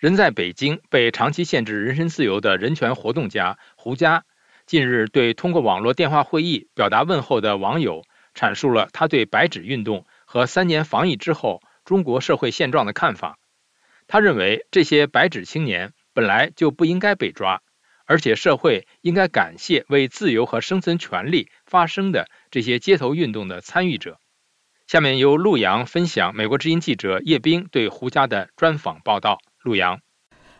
人在北京被长期限制人身自由的人权活动家胡佳，近日对通过网络电话会议表达问候的网友阐述了他对白纸运动和三年防疫之后中国社会现状的看法。他认为这些白纸青年本来就不应该被抓，而且社会应该感谢为自由和生存权利发声的这些街头运动的参与者。下面由陆阳分享美国之音记者叶冰对胡佳的专访报道。陆阳，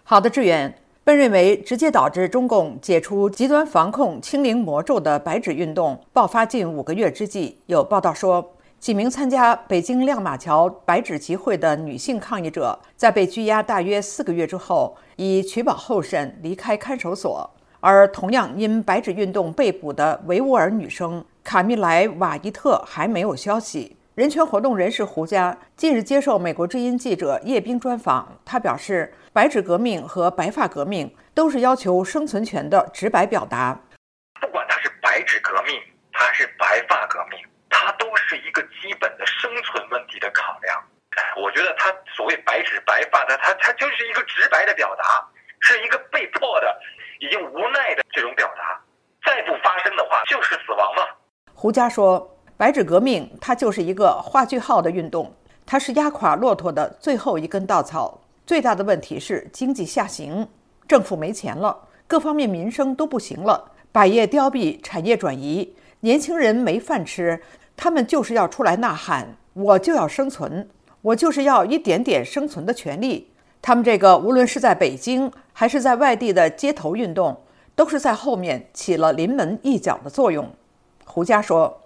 好的，志远。本认为直接导致中共解除极端防控清零魔咒的白纸运动爆发近五个月之际，有报道说，几名参加北京亮马桥白纸集会的女性抗议者，在被拘押大约四个月之后，以取保候审离开看守所。而同样因白纸运动被捕的维吾尔女生卡米莱瓦伊特还没有消息。人权活动人士胡佳近日接受美国之音记者叶冰专访，他表示，白纸革命和白发革命都是要求生存权的直白表达。不管它是白纸革命还是白发革命，它都是一个基本的生存问题的考量。我觉得他所谓白纸白发的，他他就是一个直白的表达，是一个被迫的、已经无奈的这种表达。再不发生的话，就是死亡嘛。胡佳说。白纸革命，它就是一个画句号的运动，它是压垮骆驼的最后一根稻草。最大的问题是经济下行，政府没钱了，各方面民生都不行了，百业凋敝，产业转移，年轻人没饭吃，他们就是要出来呐喊，我就要生存，我就是要一点点生存的权利。他们这个无论是在北京还是在外地的街头运动，都是在后面起了临门一脚的作用。胡佳说。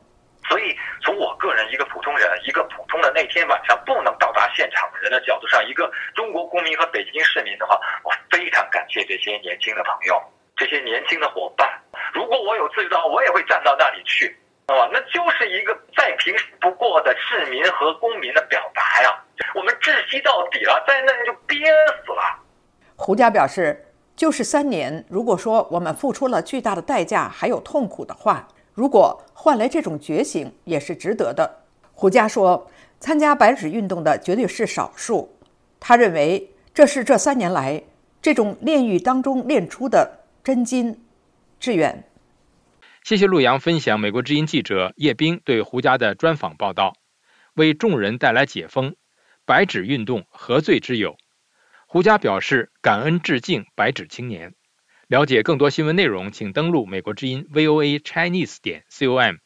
一个普通人、一个普通的那天晚上不能到达现场的人的角度上，一个中国公民和北京市民的话，我非常感谢这些年轻的朋友、这些年轻的伙伴。如果我有自由的话，我也会站到那里去，啊，那就是一个再平时不过的市民和公民的表达呀。我们窒息到底了，在那里就憋死了。胡佳表示，就是三年，如果说我们付出了巨大的代价，还有痛苦的话。如果换来这种觉醒，也是值得的。胡佳说：“参加白纸运动的绝对是少数。”他认为这是这三年来这种炼狱当中炼出的真金。致远，谢谢陆阳分享美国之音记者叶冰对胡佳的专访报道，为众人带来解封。白纸运动何罪之有？胡佳表示感恩致敬白纸青年。了解更多新闻内容，请登录美国之音 VOA Chinese 点 com。